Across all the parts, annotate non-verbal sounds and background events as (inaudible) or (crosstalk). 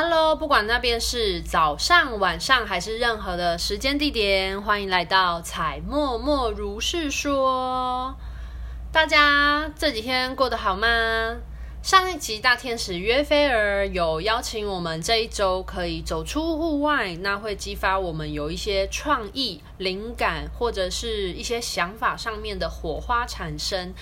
Hello，不管那边是早上、晚上还是任何的时间地点，欢迎来到彩默默如是说。大家这几天过得好吗？上一集大天使约菲尔有邀请我们这一周可以走出户外，那会激发我们有一些创意、灵感或者是一些想法上面的火花产生。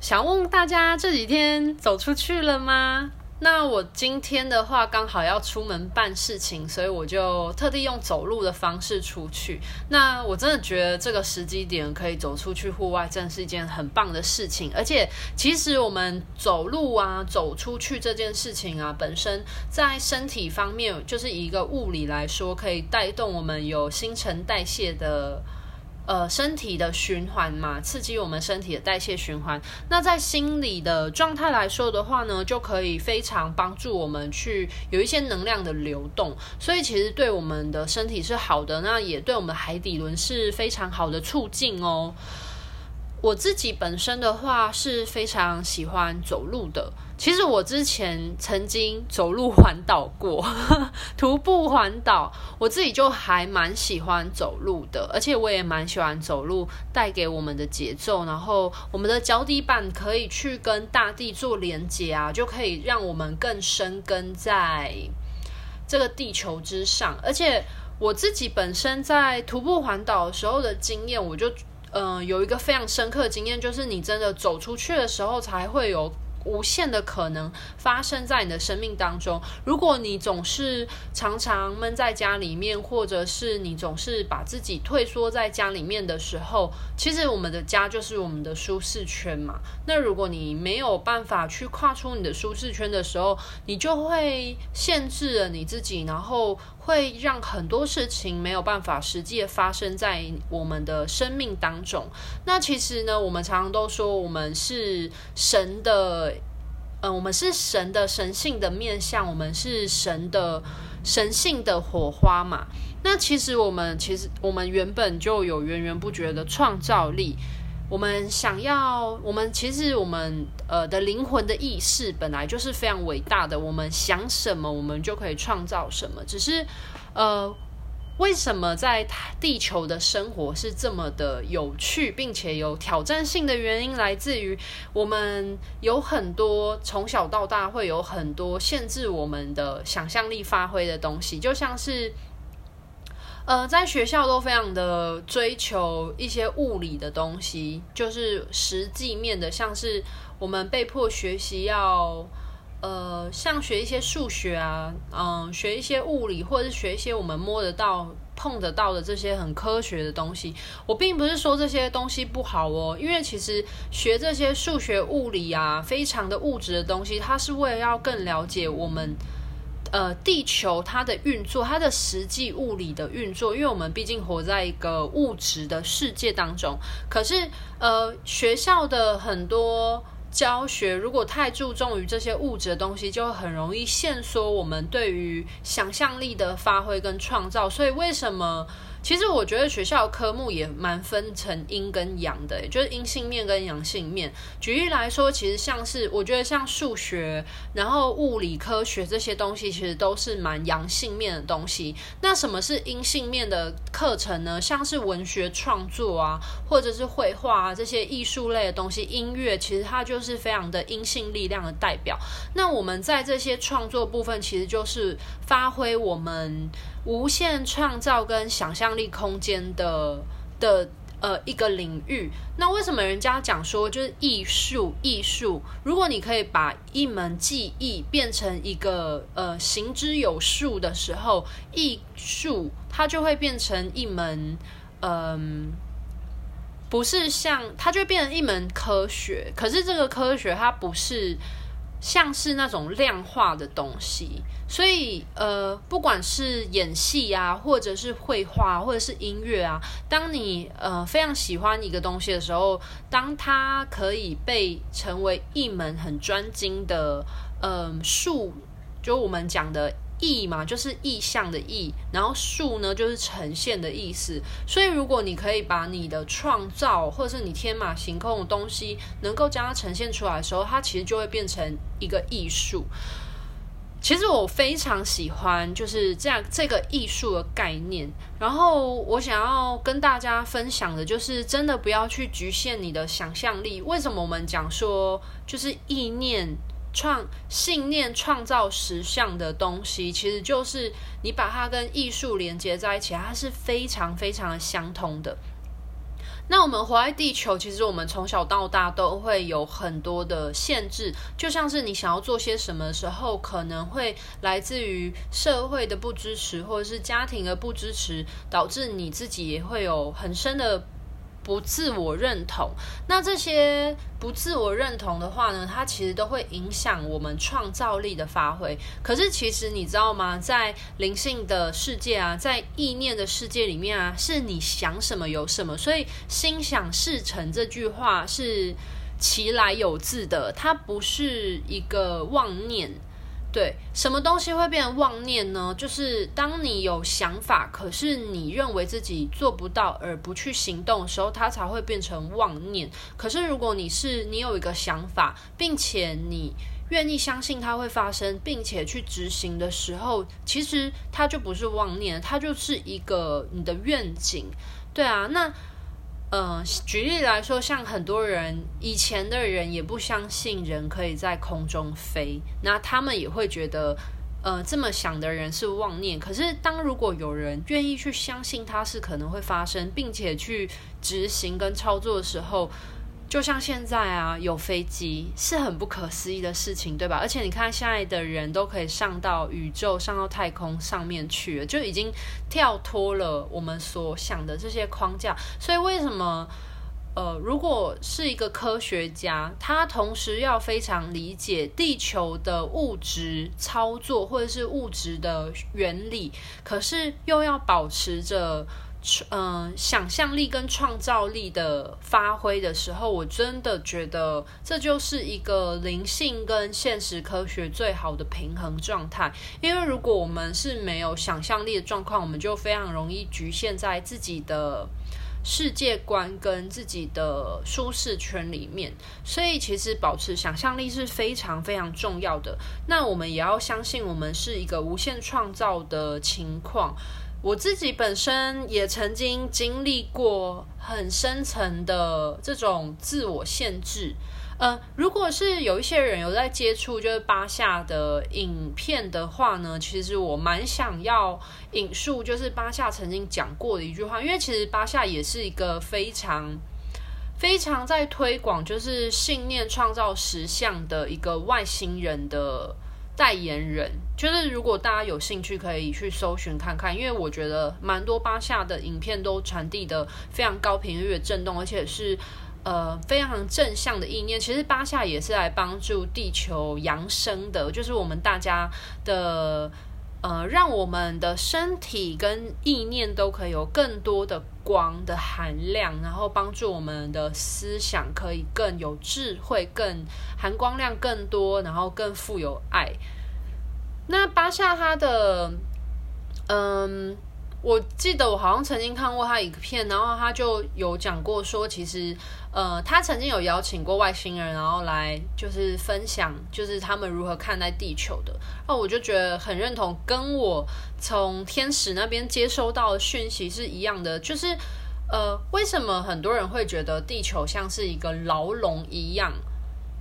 想问大家这几天走出去了吗？那我今天的话刚好要出门办事情，所以我就特地用走路的方式出去。那我真的觉得这个时机点可以走出去户外，真的是一件很棒的事情。而且，其实我们走路啊，走出去这件事情啊，本身在身体方面，就是一个物理来说，可以带动我们有新陈代谢的。呃，身体的循环嘛，刺激我们身体的代谢循环。那在心理的状态来说的话呢，就可以非常帮助我们去有一些能量的流动。所以其实对我们的身体是好的，那也对我们海底轮是非常好的促进哦。我自己本身的话是非常喜欢走路的。其实我之前曾经走路环岛过，(laughs) 徒步环岛，我自己就还蛮喜欢走路的，而且我也蛮喜欢走路带给我们的节奏，然后我们的脚底板可以去跟大地做连接啊，就可以让我们更深耕在这个地球之上。而且我自己本身在徒步环岛的时候的经验，我就嗯、有一个非常深刻的经验，就是你真的走出去的时候才会有。无限的可能发生在你的生命当中。如果你总是常常闷在家里面，或者是你总是把自己退缩在家里面的时候，其实我们的家就是我们的舒适圈嘛。那如果你没有办法去跨出你的舒适圈的时候，你就会限制了你自己，然后会让很多事情没有办法实际的发生在我们的生命当中。那其实呢，我们常常都说我们是神的。嗯，我们是神的神性的面相，我们是神的神性的火花嘛。那其实我们其实我们原本就有源源不绝的创造力。我们想要，我们其实我们呃的灵魂的意识本来就是非常伟大的。我们想什么，我们就可以创造什么。只是呃。为什么在地球的生活是这么的有趣，并且有挑战性的原因，来自于我们有很多从小到大会有很多限制我们的想象力发挥的东西，就像是，呃，在学校都非常的追求一些物理的东西，就是实际面的，像是我们被迫学习要。呃，像学一些数学啊，嗯，学一些物理，或者是学一些我们摸得到、碰得到的这些很科学的东西。我并不是说这些东西不好哦，因为其实学这些数学、物理啊，非常的物质的东西，它是为了要更了解我们呃地球它的运作，它的实际物理的运作。因为我们毕竟活在一个物质的世界当中，可是呃，学校的很多。教学如果太注重于这些物质的东西，就很容易限缩我们对于想象力的发挥跟创造。所以为什么？其实我觉得学校科目也蛮分成阴跟阳的，就是阴性面跟阳性面。举例来说，其实像是我觉得像数学，然后物理科学这些东西，其实都是蛮阳性面的东西。那什么是阴性面的课程呢？像是文学创作啊，或者是绘画啊这些艺术类的东西，音乐其实它就是非常的阴性力量的代表。那我们在这些创作部分，其实就是发挥我们。无限创造跟想象力空间的的呃一个领域，那为什么人家讲说就是艺术艺术？如果你可以把一门技艺变成一个呃行之有术的时候，艺术它就会变成一门嗯、呃，不是像它就变成一门科学，可是这个科学它不是。像是那种量化的东西，所以呃，不管是演戏啊，或者是绘画，或者是音乐啊，当你呃非常喜欢一个东西的时候，当它可以被成为一门很专精的嗯术，就我们讲的。意嘛，就是意象的意，然后术呢，就是呈现的意思。所以，如果你可以把你的创造，或者是你天马行空的东西，能够将它呈现出来的时候，它其实就会变成一个艺术。其实我非常喜欢就是这样这个艺术的概念。然后我想要跟大家分享的就是，真的不要去局限你的想象力。为什么我们讲说就是意念创信念创造实像的东西，其实就是你把它跟艺术连接在一起，它是非常非常的相通的。那我们活在地球，其实我们从小到大都会有很多的限制，就像是你想要做些什么时候，可能会来自于社会的不支持，或者是家庭的不支持，导致你自己也会有很深的。不自我认同，那这些不自我认同的话呢，它其实都会影响我们创造力的发挥。可是其实你知道吗？在灵性的世界啊，在意念的世界里面啊，是你想什么有什么。所以心想事成这句话是其来有自的，它不是一个妄念。对，什么东西会变成妄念呢？就是当你有想法，可是你认为自己做不到而不去行动的时候，它才会变成妄念。可是如果你是你有一个想法，并且你愿意相信它会发生，并且去执行的时候，其实它就不是妄念，它就是一个你的愿景。对啊，那。嗯、呃，举例来说，像很多人以前的人也不相信人可以在空中飞，那他们也会觉得，呃，这么想的人是妄念。可是，当如果有人愿意去相信它是可能会发生，并且去执行跟操作的时候，就像现在啊，有飞机是很不可思议的事情，对吧？而且你看，现在的人都可以上到宇宙、上到太空上面去了，就已经跳脱了我们所想的这些框架。所以，为什么呃，如果是一个科学家，他同时要非常理解地球的物质操作或者是物质的原理，可是又要保持着。嗯，想象力跟创造力的发挥的时候，我真的觉得这就是一个灵性跟现实科学最好的平衡状态。因为如果我们是没有想象力的状况，我们就非常容易局限在自己的世界观跟自己的舒适圈里面。所以，其实保持想象力是非常非常重要的。那我们也要相信，我们是一个无限创造的情况。我自己本身也曾经经历过很深层的这种自我限制。呃，如果是有一些人有在接触就是巴夏的影片的话呢，其实我蛮想要引述，就是巴夏曾经讲过的一句话，因为其实巴夏也是一个非常非常在推广就是信念创造实相的一个外星人的。代言人就是，如果大家有兴趣，可以去搜寻看看，因为我觉得蛮多巴夏的影片都传递的非常高频率的震动，而且是呃非常正向的意念。其实巴夏也是来帮助地球扬升的，就是我们大家的呃，让我们的身体跟意念都可以有更多的光的含量，然后帮助我们的思想可以更有智慧，更含光量更多，然后更富有爱。那巴夏他的，嗯，我记得我好像曾经看过他影片，然后他就有讲过说，其实，呃，他曾经有邀请过外星人，然后来就是分享，就是他们如何看待地球的。那我就觉得很认同，跟我从天使那边接收到的讯息是一样的。就是，呃，为什么很多人会觉得地球像是一个牢笼一样？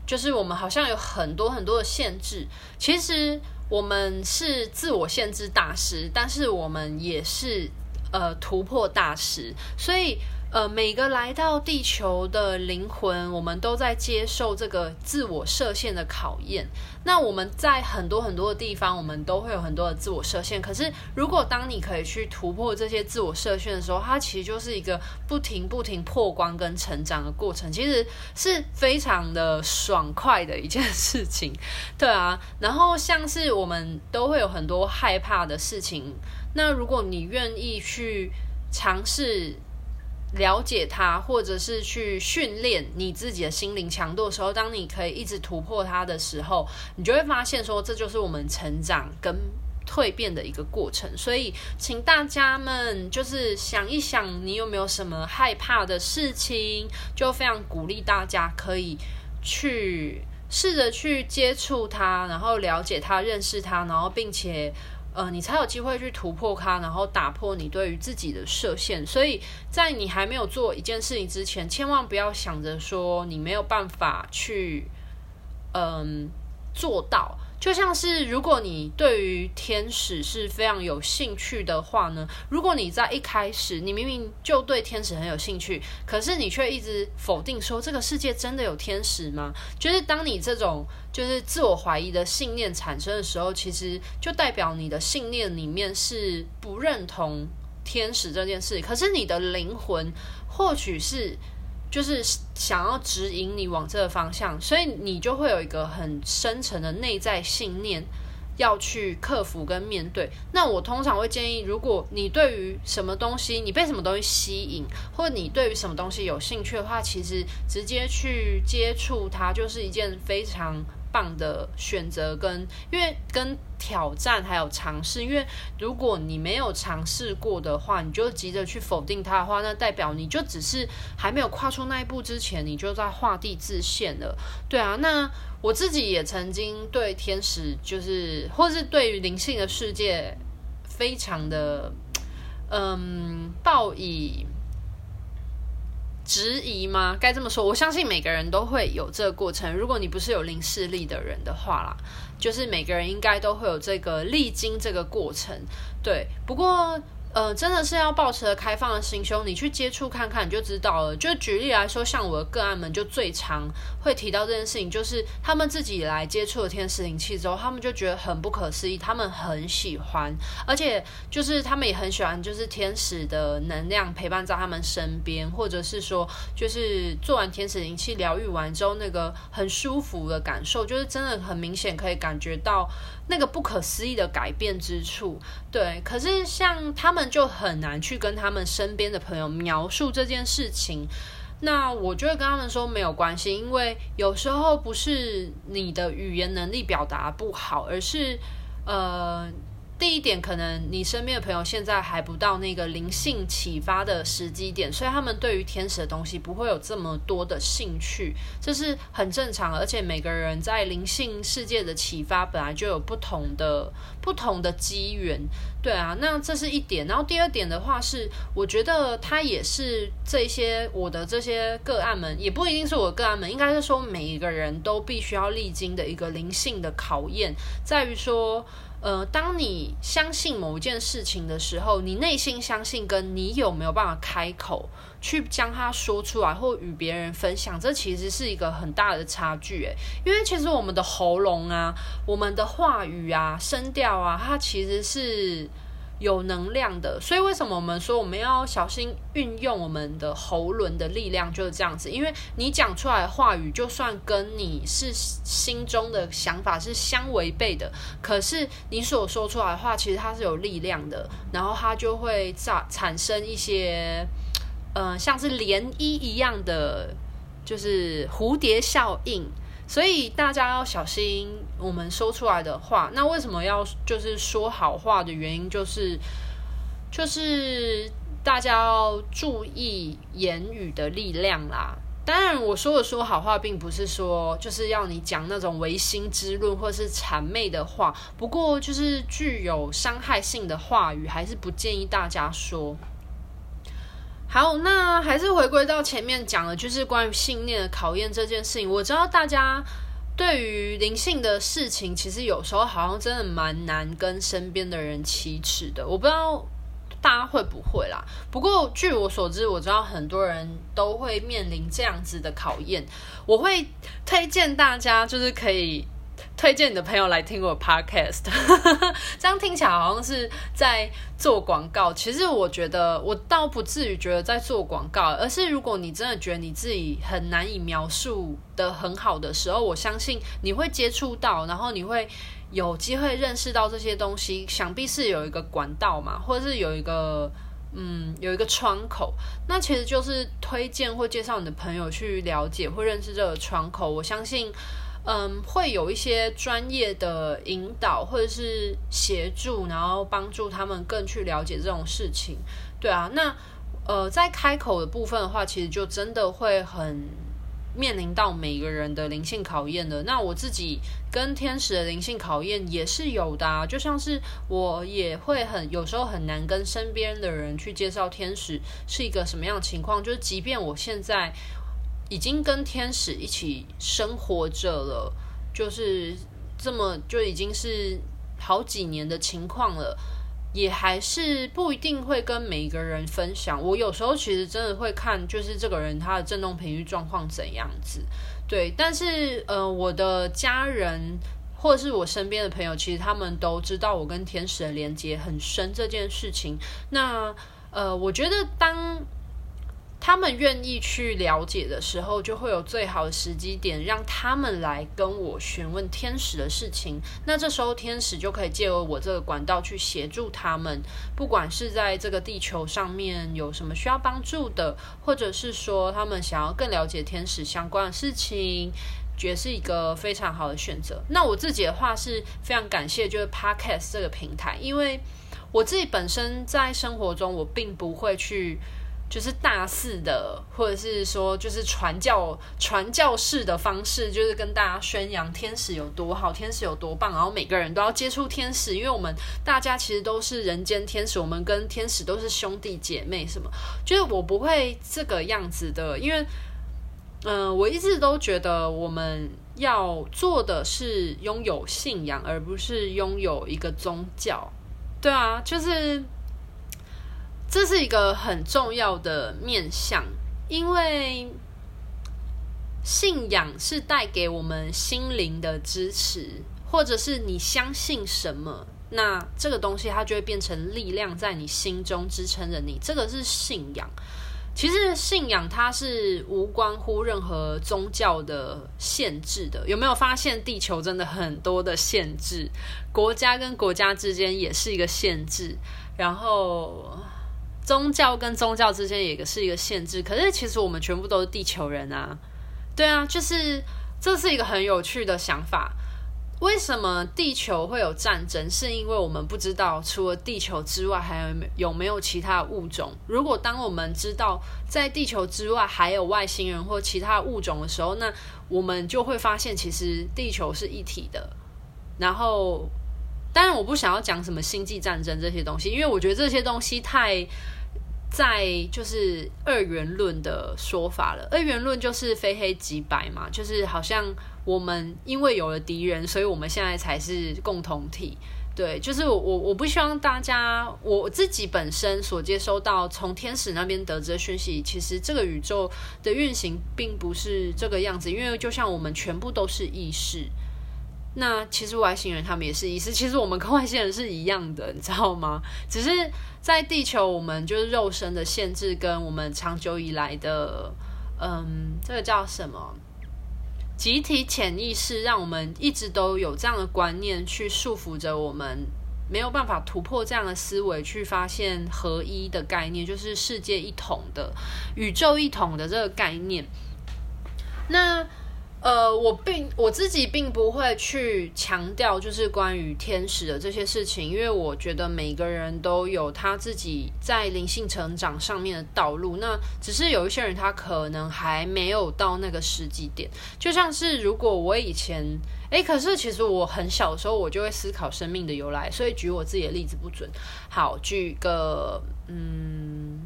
就是我们好像有很多很多的限制。其实我们是自我限制大师，但是我们也是呃突破大师，所以。呃，每个来到地球的灵魂，我们都在接受这个自我设限的考验。那我们在很多很多的地方，我们都会有很多的自我设限。可是，如果当你可以去突破这些自我设限的时候，它其实就是一个不停不停破关跟成长的过程，其实是非常的爽快的一件事情。对啊，然后像是我们都会有很多害怕的事情，那如果你愿意去尝试。了解它，或者是去训练你自己的心灵强度的时候，当你可以一直突破它的时候，你就会发现说，这就是我们成长跟蜕变的一个过程。所以，请大家们就是想一想，你有没有什么害怕的事情？就非常鼓励大家可以去试着去接触它，然后了解它，认识它，然后并且。呃，你才有机会去突破它，然后打破你对于自己的设限。所以在你还没有做一件事情之前，千万不要想着说你没有办法去，嗯，做到。就像是，如果你对于天使是非常有兴趣的话呢，如果你在一开始你明明就对天使很有兴趣，可是你却一直否定说这个世界真的有天使吗？就是当你这种就是自我怀疑的信念产生的时候，其实就代表你的信念里面是不认同天使这件事，可是你的灵魂或许是。就是想要指引你往这个方向，所以你就会有一个很深层的内在信念要去克服跟面对。那我通常会建议，如果你对于什么东西，你被什么东西吸引，或你对于什么东西有兴趣的话，其实直接去接触它就是一件非常。棒的选择跟，因为跟挑战还有尝试，因为如果你没有尝试过的话，你就急着去否定它的话，那代表你就只是还没有跨出那一步之前，你就在画地自限了。对啊，那我自己也曾经对天使，就是或是对于灵性的世界，非常的嗯抱以。质疑吗？该这么说，我相信每个人都会有这个过程。如果你不是有零视力的人的话啦，就是每个人应该都会有这个历经这个过程。对，不过。呃，真的是要抱持开放的心胸，你去接触看看，就知道了。就举例来说，像我的个案们，就最常会提到这件事情，就是他们自己来接触了天使灵气之后，他们就觉得很不可思议，他们很喜欢，而且就是他们也很喜欢，就是天使的能量陪伴在他们身边，或者是说，就是做完天使灵气疗愈完之后，那个很舒服的感受，就是真的很明显可以感觉到那个不可思议的改变之处。对，可是像他们。就很难去跟他们身边的朋友描述这件事情，那我就会跟他们说没有关系，因为有时候不是你的语言能力表达不好，而是呃。第一点，可能你身边的朋友现在还不到那个灵性启发的时机点，所以他们对于天使的东西不会有这么多的兴趣，这是很正常。而且每个人在灵性世界的启发本来就有不同的不同的机缘，对啊，那这是一点。然后第二点的话是，我觉得他也是这些我的这些个案们，也不一定是我个案们，应该是说每一个人都必须要历经的一个灵性的考验，在于说。呃，当你相信某一件事情的时候，你内心相信，跟你有没有办法开口去将它说出来，或与别人分享，这其实是一个很大的差距。诶，因为其实我们的喉咙啊，我们的话语啊，声调啊，它其实是。有能量的，所以为什么我们说我们要小心运用我们的喉轮的力量，就是这样子。因为你讲出来的话语，就算跟你是心中的想法是相违背的，可是你所说出来的话，其实它是有力量的，然后它就会产产生一些，呃，像是涟漪一样的，就是蝴蝶效应。所以大家要小心我们说出来的话。那为什么要就是说好话的原因，就是就是大家要注意言语的力量啦。当然，我说的说好话，并不是说就是要你讲那种违心之论或是谄媚的话。不过，就是具有伤害性的话语，还是不建议大家说。好，那还是回归到前面讲的，就是关于信念的考验这件事情。我知道大家对于灵性的事情，其实有时候好像真的蛮难跟身边的人启齿的。我不知道大家会不会啦。不过据我所知，我知道很多人都会面临这样子的考验。我会推荐大家，就是可以。推荐你的朋友来听我 podcast，(laughs) 这样听起来好像是在做广告。其实我觉得我倒不至于觉得在做广告，而是如果你真的觉得你自己很难以描述得很好的时候，我相信你会接触到，然后你会有机会认识到这些东西。想必是有一个管道嘛，或者是有一个嗯有一个窗口，那其实就是推荐或介绍你的朋友去了解或认识这个窗口。我相信。嗯，会有一些专业的引导或者是协助，然后帮助他们更去了解这种事情。对啊，那呃，在开口的部分的话，其实就真的会很面临到每个人的灵性考验的。那我自己跟天使的灵性考验也是有的啊，就像是我也会很有时候很难跟身边的人去介绍天使是一个什么样的情况，就是即便我现在已经跟天使一起生活着了，就是这么就已经是好几年的情况了。也还是不一定会跟每一个人分享。我有时候其实真的会看，就是这个人他的振动频率状况怎样子，对。但是呃，我的家人或者是我身边的朋友，其实他们都知道我跟天使的连接很深这件事情。那呃，我觉得当。他们愿意去了解的时候，就会有最好的时机点，让他们来跟我询问天使的事情。那这时候，天使就可以借由我这个管道去协助他们，不管是在这个地球上面有什么需要帮助的，或者是说他们想要更了解天使相关的事情，觉得是一个非常好的选择。那我自己的话是非常感谢，就是 Podcast 这个平台，因为我自己本身在生活中，我并不会去。就是大肆的，或者是说，就是传教、传教士的方式，就是跟大家宣扬天使有多好，天使有多棒，然后每个人都要接触天使，因为我们大家其实都是人间天使，我们跟天使都是兄弟姐妹，什么？就是我不会这个样子的，因为，嗯、我一直都觉得我们要做的是拥有信仰，而不是拥有一个宗教。对啊，就是。这是一个很重要的面向，因为信仰是带给我们心灵的支持，或者是你相信什么，那这个东西它就会变成力量，在你心中支撑着你。这个是信仰。其实信仰它是无关乎任何宗教的限制的。有没有发现地球真的很多的限制？国家跟国家之间也是一个限制，然后。宗教跟宗教之间也是一个限制，可是其实我们全部都是地球人啊，对啊，就是这是一个很有趣的想法。为什么地球会有战争？是因为我们不知道除了地球之外还有有没有其他物种。如果当我们知道在地球之外还有外星人或其他物种的时候，那我们就会发现其实地球是一体的。然后，当然我不想要讲什么星际战争这些东西，因为我觉得这些东西太。在就是二元论的说法了，二元论就是非黑即白嘛，就是好像我们因为有了敌人，所以我们现在才是共同体。对，就是我我我不希望大家，我自己本身所接收到从天使那边得知的讯息，其实这个宇宙的运行并不是这个样子，因为就像我们全部都是意识。那其实外星人他们也是意识，其实我们跟外星人是一样的，你知道吗？(laughs) 只是在地球，我们就是肉身的限制，跟我们长久以来的，嗯，这个叫什么？集体潜意识，让我们一直都有这样的观念去束缚着我们，没有办法突破这样的思维，去发现合一的概念，就是世界一统的、宇宙一统的这个概念。那。呃，我并我自己并不会去强调，就是关于天使的这些事情，因为我觉得每个人都有他自己在灵性成长上面的道路。那只是有一些人他可能还没有到那个时机点，就像是如果我以前，诶，可是其实我很小的时候我就会思考生命的由来，所以举我自己的例子不准。好，举个，嗯，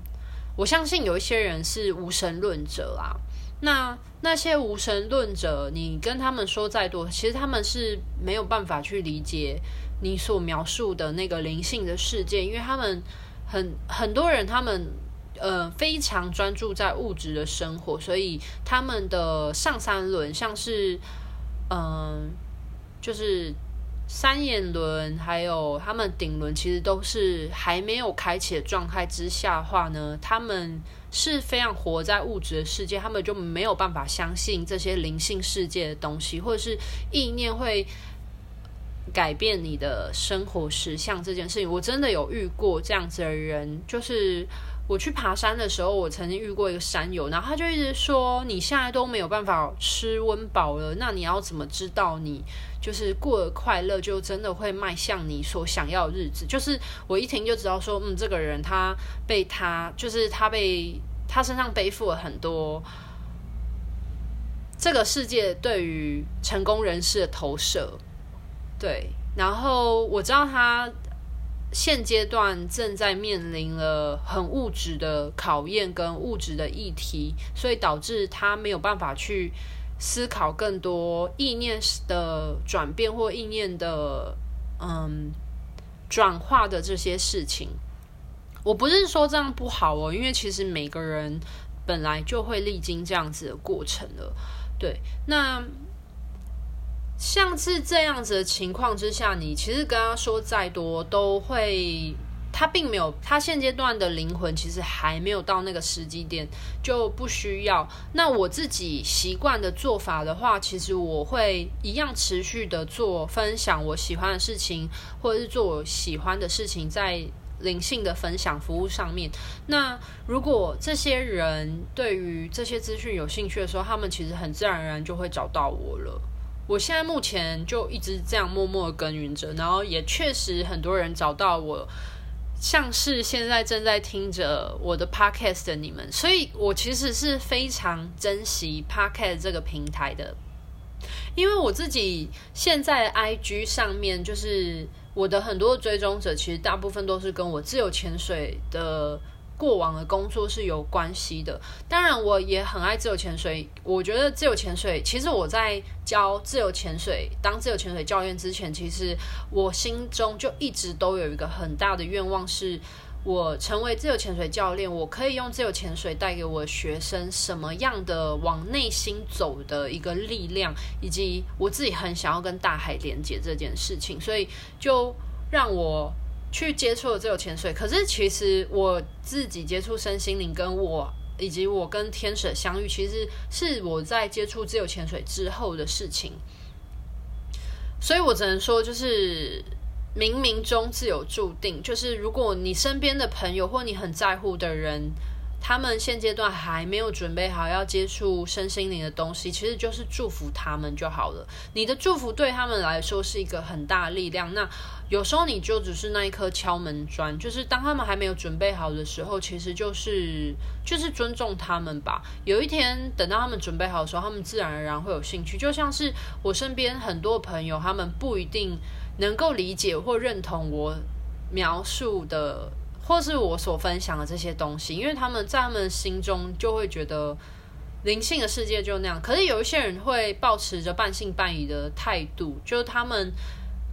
我相信有一些人是无神论者啊。那那些无神论者，你跟他们说再多，其实他们是没有办法去理解你所描述的那个灵性的世界，因为他们很很多人，他们呃非常专注在物质的生活，所以他们的上三轮像是嗯、就是。三眼轮还有他们顶轮，其实都是还没有开启的状态之下话呢，他们是非常活在物质的世界，他们就没有办法相信这些灵性世界的东西，或者是意念会改变你的生活实相这件事情。我真的有遇过这样子的人，就是。我去爬山的时候，我曾经遇过一个山友，然后他就一直说：“你现在都没有办法吃温饱了，那你要怎么知道你就是过得快乐，就真的会迈向你所想要的日子？”就是我一听就知道说，嗯，这个人他被他就是他被他身上背负了很多这个世界对于成功人士的投射。对，然后我知道他现阶段正在面临了很物质的考验跟物质的议题，所以导致他没有办法去思考更多意念的转变或意念的嗯转化的这些事情。我不是说这样不好哦，因为其实每个人本来就会历经这样子的过程了。对，那。像是这样子的情况之下，你其实跟他说再多，都会他并没有，他现阶段的灵魂其实还没有到那个时机点，就不需要。那我自己习惯的做法的话，其实我会一样持续的做分享我喜欢的事情，或者是做我喜欢的事情，在灵性的分享服务上面。那如果这些人对于这些资讯有兴趣的时候，他们其实很自然而然就会找到我了。我现在目前就一直这样默默耕耘着，然后也确实很多人找到我，像是现在正在听着我的 podcast 的你们，所以我其实是非常珍惜 podcast 这个平台的，因为我自己现在 IG 上面就是我的很多追踪者，其实大部分都是跟我自由潜水的。过往的工作是有关系的，当然我也很爱自由潜水。我觉得自由潜水，其实我在教自由潜水、当自由潜水教练之前，其实我心中就一直都有一个很大的愿望，是我成为自由潜水教练，我可以用自由潜水带给我学生什么样的往内心走的一个力量，以及我自己很想要跟大海连接这件事情，所以就让我。去接触了自由潜水，可是其实我自己接触身心灵，跟我以及我跟天使相遇，其实是我在接触自由潜水之后的事情。所以我只能说，就是冥冥中自有注定。就是如果你身边的朋友或你很在乎的人，他们现阶段还没有准备好要接触身心灵的东西，其实就是祝福他们就好了。你的祝福对他们来说是一个很大的力量。那有时候你就只是那一颗敲门砖，就是当他们还没有准备好的时候，其实就是就是尊重他们吧。有一天等到他们准备好的时候，他们自然而然会有兴趣。就像是我身边很多朋友，他们不一定能够理解或认同我描述的。或是我所分享的这些东西，因为他们在他们心中就会觉得灵性的世界就那样。可是有一些人会抱持着半信半疑的态度，就是他们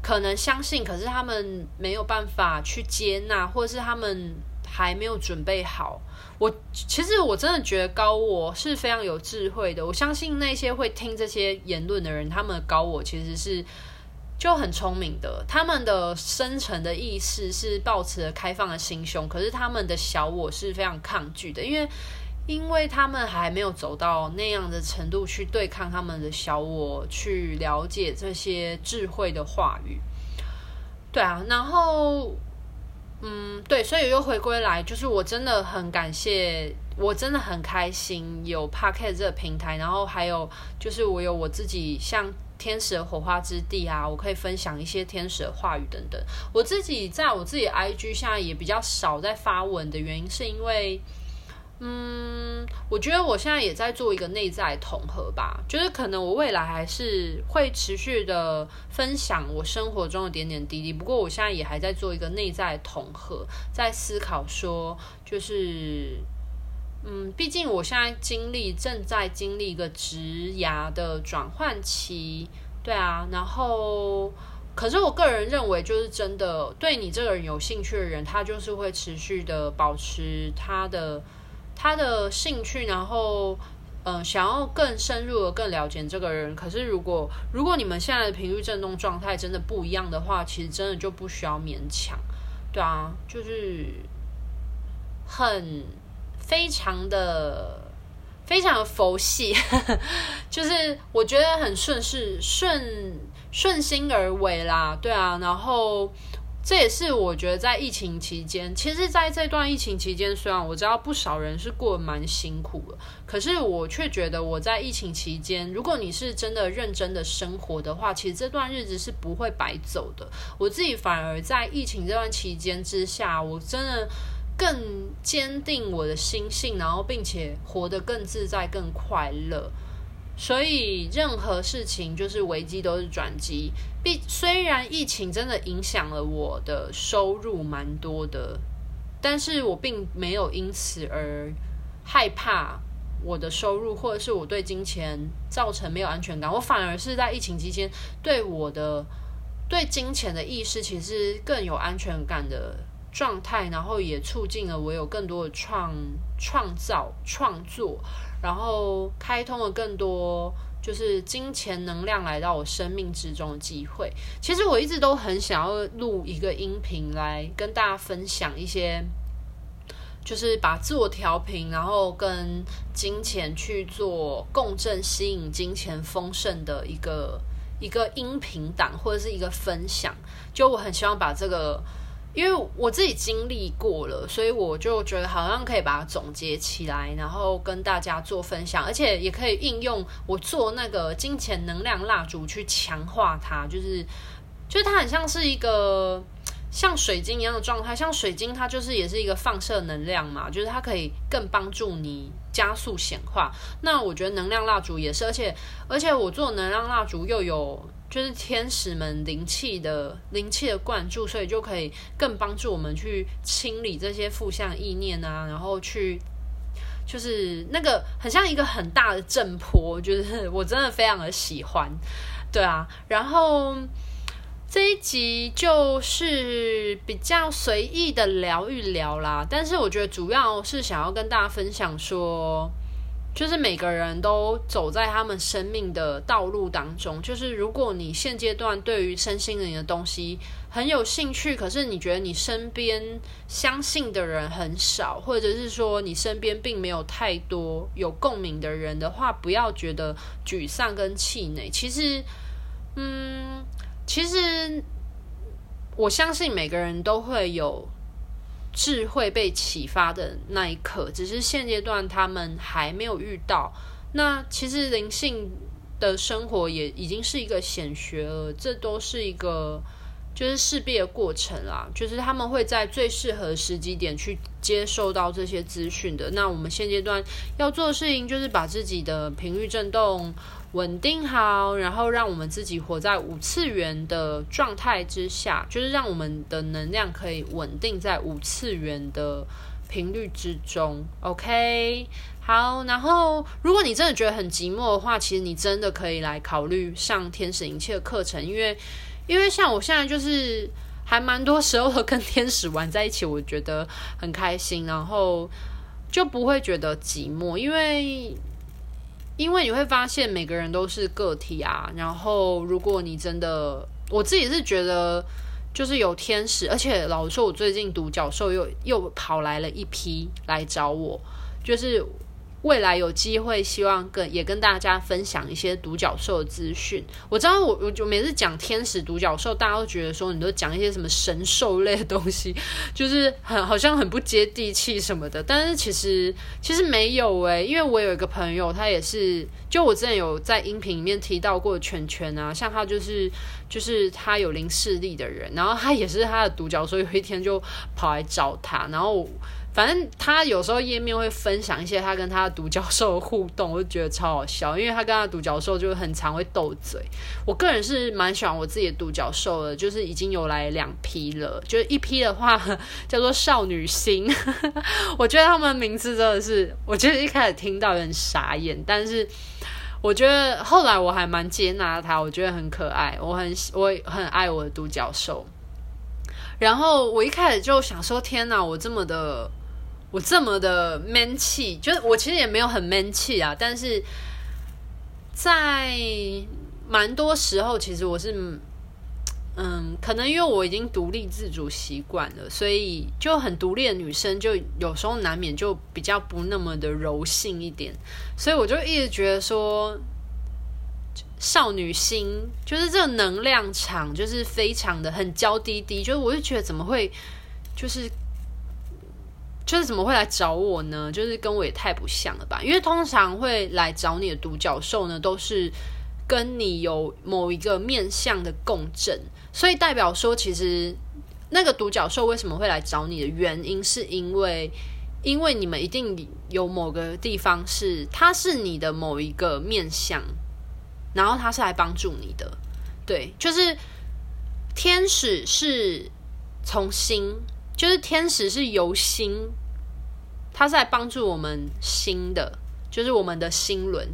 可能相信，可是他们没有办法去接纳，或者是他们还没有准备好。我其实我真的觉得高我是非常有智慧的。我相信那些会听这些言论的人，他们的高我其实是。就很聪明的，他们的深层的意识是保持了开放的心胸，可是他们的小我是非常抗拒的，因为因为他们还没有走到那样的程度去对抗他们的小我，去了解这些智慧的话语。对啊，然后嗯，对，所以又回归来，就是我真的很感谢，我真的很开心有 Parket 这个平台，然后还有就是我有我自己像。天使的火花之地啊，我可以分享一些天使的话语等等。我自己在我自己 IG 现在也比较少在发文的原因，是因为，嗯，我觉得我现在也在做一个内在统合吧，就是可能我未来还是会持续的分享我生活中的点点滴滴。不过我现在也还在做一个内在统合，在思考说，就是。嗯，毕竟我现在经历正在经历一个职涯的转换期，对啊，然后可是我个人认为，就是真的对你这个人有兴趣的人，他就是会持续的保持他的他的兴趣，然后嗯、想要更深入的更了解这个人。可是如果如果你们现在的频率振动状态真的不一样的话，其实真的就不需要勉强，对啊，就是很。非常的非常的佛系，(laughs) 就是我觉得很顺势顺顺心而为啦，对啊，然后这也是我觉得在疫情期间，其实在这段疫情期间，虽然我知道不少人是过得蛮辛苦的，可是我却觉得我在疫情期间，如果你是真的认真的生活的话，其实这段日子是不会白走的。我自己反而在疫情这段期间之下，我真的。更坚定我的心性，然后并且活得更自在、更快乐。所以任何事情就是危机都是转机。毕虽然疫情真的影响了我的收入蛮多的，但是我并没有因此而害怕我的收入，或者是我对金钱造成没有安全感。我反而是在疫情期间对我的对金钱的意识其实更有安全感的状态，然后也促进了我有更多的创创造创作。然后开通了更多就是金钱能量来到我生命之中的机会。其实我一直都很想要录一个音频来跟大家分享一些，就是把自我调频，然后跟金钱去做共振，吸引金钱丰盛的一个一个音频档或者是一个分享。就我很希望把这个。因为我自己经历过了，所以我就觉得好像可以把它总结起来，然后跟大家做分享，而且也可以应用我做那个金钱能量蜡烛去强化它，就是，就是它很像是一个像水晶一样的状态，像水晶它就是也是一个放射能量嘛，就是它可以更帮助你加速显化。那我觉得能量蜡烛也是，而且而且我做能量蜡烛又有。就是天使们灵气的灵气的灌注，所以就可以更帮助我们去清理这些负向意念啊，然后去就是那个很像一个很大的震波，就是我真的非常的喜欢，对啊。然后这一集就是比较随意的聊一聊啦，但是我觉得主要是想要跟大家分享说。就是每个人都走在他们生命的道路当中。就是如果你现阶段对于身心灵的东西很有兴趣，可是你觉得你身边相信的人很少，或者是说你身边并没有太多有共鸣的人的话，不要觉得沮丧跟气馁。其实，嗯，其实我相信每个人都会有。智慧被启发的那一刻，只是现阶段他们还没有遇到。那其实灵性的生活也已经是一个显学了，这都是一个就是势必的过程啦。就是他们会在最适合时机点去接受到这些资讯的。那我们现阶段要做的事情，就是把自己的频率振动稳定好，然后让我们自己活在五次元的状态之下，就是让我们的能量可以稳定在五次元的频率之中。OK，好，然后如果你真的觉得很寂寞的话，其实你真的可以来考虑上天使灵气的课程，因为因为像我现在就是还蛮多时候跟天使玩在一起，我觉得很开心，然后就不会觉得寂寞，因为。因为你会发现每个人都是个体啊，然后如果你真的，我自己是觉得就是有天使，而且老实说，我最近独角兽又又跑来了一批来找我，就是。未来有机会，希望跟也跟大家分享一些独角兽的资讯。我知道我我就每次讲天使独角兽，大家都觉得说你都讲一些什么神兽类的东西，(laughs) 就是很好像很不接地气什么的。但是其实其实没有诶、因为我有一个朋友，他也是，就我之前有在音频里面提到过圈圈啊，像他就是就是他有灵视力的人，然后他也是他的独角兽，有一天就跑来找他，然后。反正他有时候页面会分享一些他跟他独角兽的互动，我就觉得超好笑，因为他跟他独角兽就很常会斗嘴。我个人是蛮喜欢我自己的独角兽的，就是已经有来两批了，就是一批的话 (laughs) 叫做少女心，我觉得他们名字真的是，我觉得一开始听到有点傻眼，但是我觉得后来我还蛮接纳他，我觉得很可爱，我很我很爱我的独角兽。然后我一开始就想说，天哪，我这么的。我这么的 man 气，就是我其实也没有很 man 气啊，但是在蛮多时候，其实我是，嗯，可能因为我已经独立自主习惯了，所以就很独立的女生，就有时候难免就比较不那么的柔性一点，所以我就一直觉得说，少女心就是这个能量场，就是非常的很娇滴滴，就是我就觉得怎么会，就是。就是怎么会来找我呢？就是跟我也太不像了吧？因为通常会来找你的独角兽呢，都是跟你有某一个面向的共振，所以代表说，其实那个独角兽为什么会来找你的原因，是因为因为你们一定有某个地方是，它是你的某一个面向，然后它是来帮助你的。对，就是天使是从心，就是天使是由心，它是来帮助我们心的，就是我们的心轮，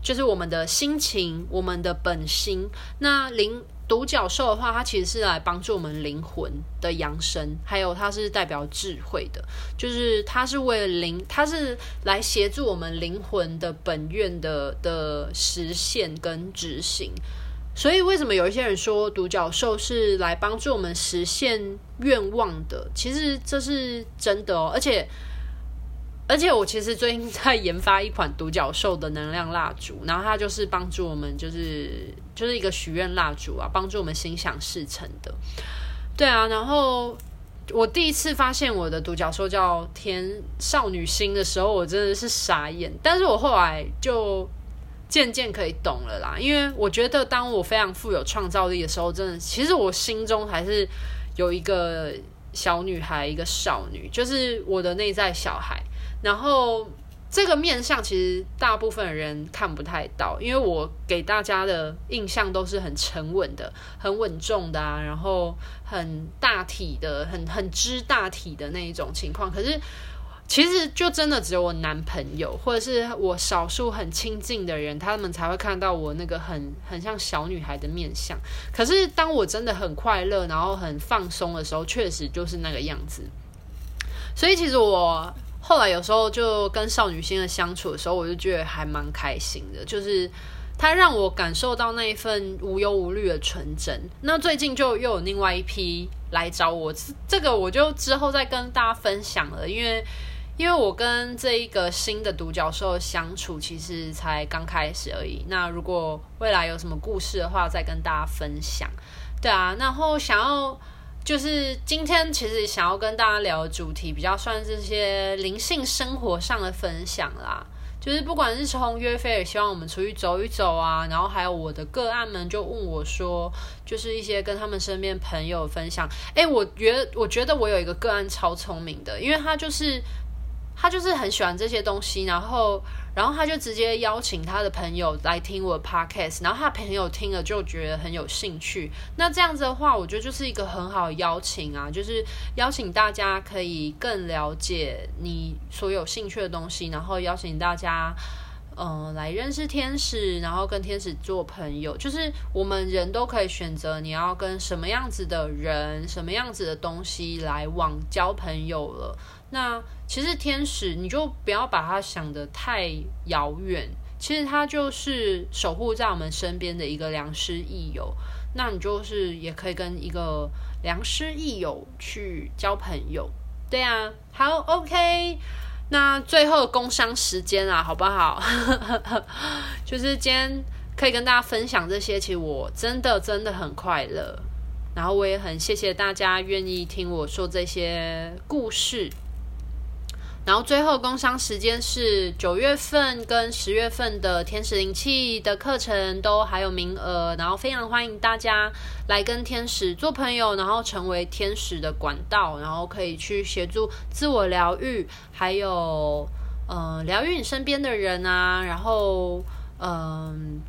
就是我们的心情，我们的本心。那灵。独角兽的话，它其实是来帮助我们灵魂的扬升，还有它是代表智慧的，就是它是为了灵，它是来协助我们灵魂的本愿的的实现跟执行。所以，为什么有一些人说独角兽是来帮助我们实现愿望的？其实这是真的哦，而且。而且我其实最近在研发一款独角兽的能量蜡烛，然后它就是帮助我们，就是就是一个许愿蜡烛啊，帮助我们心想事成的。对啊，然后我第一次发现我的独角兽叫天少女心的时候，我真的是傻眼。但是我后来就渐渐可以懂了啦，因为我觉得当我非常富有创造力的时候，真的，其实我心中还是有一个小女孩，一个少女，就是我的内在小孩。然后这个面相其实大部分人看不太到，因为我给大家的印象都是很沉稳的、很稳重的啊，然后很大体的、很很知大体的那一种情况。可是其实就真的只有我男朋友或者是我少数很亲近的人，他们才会看到我那个很很像小女孩的面相。可是当我真的很快乐，然后很放松的时候，确实就是那个样子。所以其实我。后来有时候就跟少女心的相处的时候，我就觉得还蛮开心的，就是他让我感受到那一份无忧无虑的纯真。那最近就又有另外一批来找我，这个我就之后再跟大家分享了，因为因为我跟这一个新的独角兽相处其实才刚开始而已。那如果未来有什么故事的话，再跟大家分享。对啊，然后想要。就是今天其实想要跟大家聊的主题，比较算是这些灵性生活上的分享啦。就是不管是从约菲尔希望我们出去走一走啊，然后还有我的个案们就问我说，就是一些跟他们身边朋友分享。诶，我觉得我觉得我有一个个案超聪明的，因为他就是他就是很喜欢这些东西，然后。然后他就直接邀请他的朋友来听我的 podcast，然后他朋友听了就觉得很有兴趣。那这样子的话，我觉得就是一个很好的邀请啊，就是邀请大家可以更了解你所有兴趣的东西，然后邀请大家，嗯、呃，来认识天使，然后跟天使做朋友。就是我们人都可以选择你要跟什么样子的人、什么样子的东西来往交朋友了。那其实天使，你就不要把它想得太遥远。其实它就是守护在我们身边的一个良师益友。那你就是也可以跟一个良师益友去交朋友。对啊，好，OK。那最后工商时间啊，好不好？(laughs) 就是今天可以跟大家分享这些，其实我真的真的很快乐。然后我也很谢谢大家愿意听我说这些故事。然后最后工商时间是九月份跟十月份的天使灵气的课程都还有名额，然后非常欢迎大家来跟天使做朋友，然后成为天使的管道，然后可以去协助自我疗愈，还有嗯、呃、疗愈你身边的人啊，然后嗯、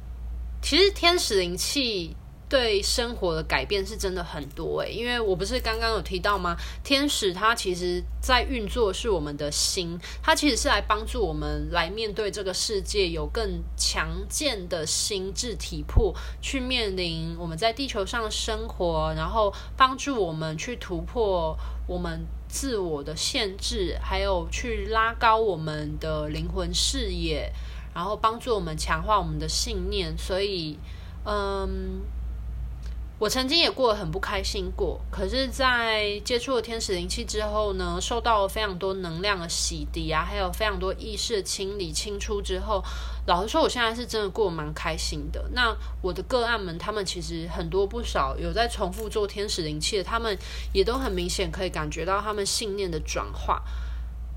其实天使灵气。对生活的改变是真的很多诶，因为我不是刚刚有提到吗？天使它其实在运作是我们的心，它其实是来帮助我们来面对这个世界，有更强健的心智体魄去面临我们在地球上生活，然后帮助我们去突破我们自我的限制，还有去拉高我们的灵魂视野，然后帮助我们强化我们的信念。所以，嗯。我曾经也过得很不开心过，可是，在接触了天使灵气之后呢，受到了非常多能量的洗涤啊，还有非常多意识的清理清出之后，老实说，我现在是真的过得蛮开心的。那我的个案们，他们其实很多不少有在重复做天使灵气的，他们也都很明显可以感觉到他们信念的转化，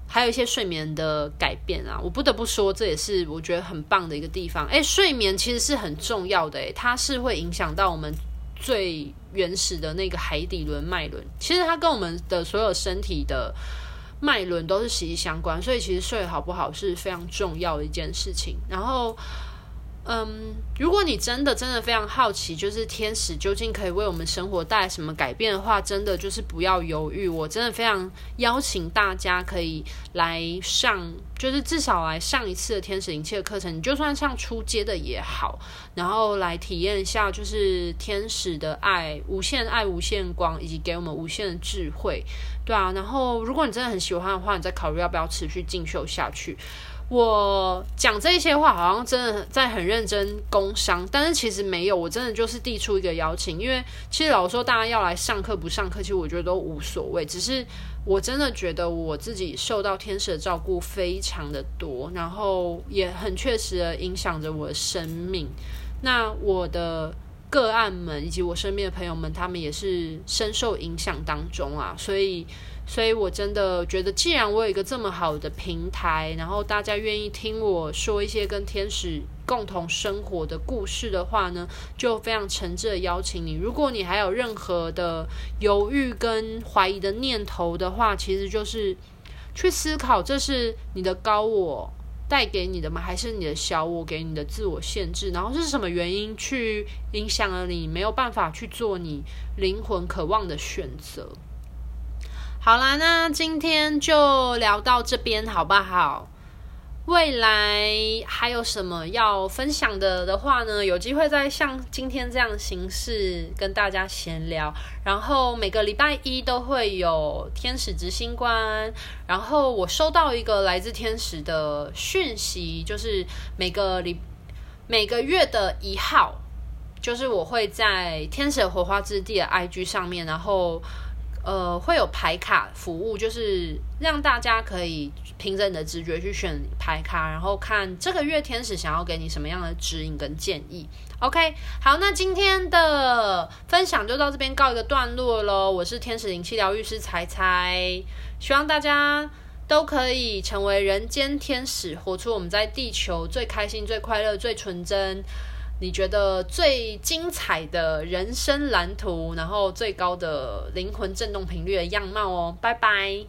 还有一些睡眠的改变啊。我不得不说，这也是我觉得很棒的一个地方。诶，睡眠其实是很重要的，诶，它是会影响到我们。最原始的那个海底轮脉轮，其实它跟我们的所有身体的脉轮都是息息相关，所以其实睡好不好是非常重要的一件事情。然后。嗯，如果你真的真的非常好奇，就是天使究竟可以为我们生活带来什么改变的话，真的就是不要犹豫。我真的非常邀请大家可以来上，就是至少来上一次的天使灵气的课程。你就算上初阶的也好，然后来体验一下，就是天使的爱、无限爱、无限光，以及给我们无限的智慧，对啊。然后，如果你真的很喜欢的话，你再考虑要不要持续进修下去。我讲这些话好像真的在很认真工商，但是其实没有，我真的就是递出一个邀请，因为其实老说大家要来上课不上课，其实我觉得都无所谓，只是我真的觉得我自己受到天使的照顾非常的多，然后也很确实的影响着我的生命。那我的个案们以及我身边的朋友们，他们也是深受影响当中啊，所以。所以，我真的觉得，既然我有一个这么好的平台，然后大家愿意听我说一些跟天使共同生活的故事的话呢，就非常诚挚的邀请你。如果你还有任何的犹豫跟怀疑的念头的话，其实就是去思考，这是你的高我带给你的吗？还是你的小我给你的自我限制？然后是什么原因去影响了你，没有办法去做你灵魂渴望的选择？好啦，那今天就聊到这边好不好？未来还有什么要分享的的话呢？有机会再像今天这样形式跟大家闲聊。然后每个礼拜一都会有天使执行官。然后我收到一个来自天使的讯息，就是每个礼每个月的一号，就是我会在天使火花之地的 IG 上面，然后。呃，会有牌卡服务，就是让大家可以凭着你的直觉去选牌卡，然后看这个月天使想要给你什么样的指引跟建议。OK，好，那今天的分享就到这边告一个段落喽。我是天使灵气疗愈师采采，希望大家都可以成为人间天使，活出我们在地球最开心、最快乐、最纯真。你觉得最精彩的人生蓝图，然后最高的灵魂振动频率的样貌哦，拜拜。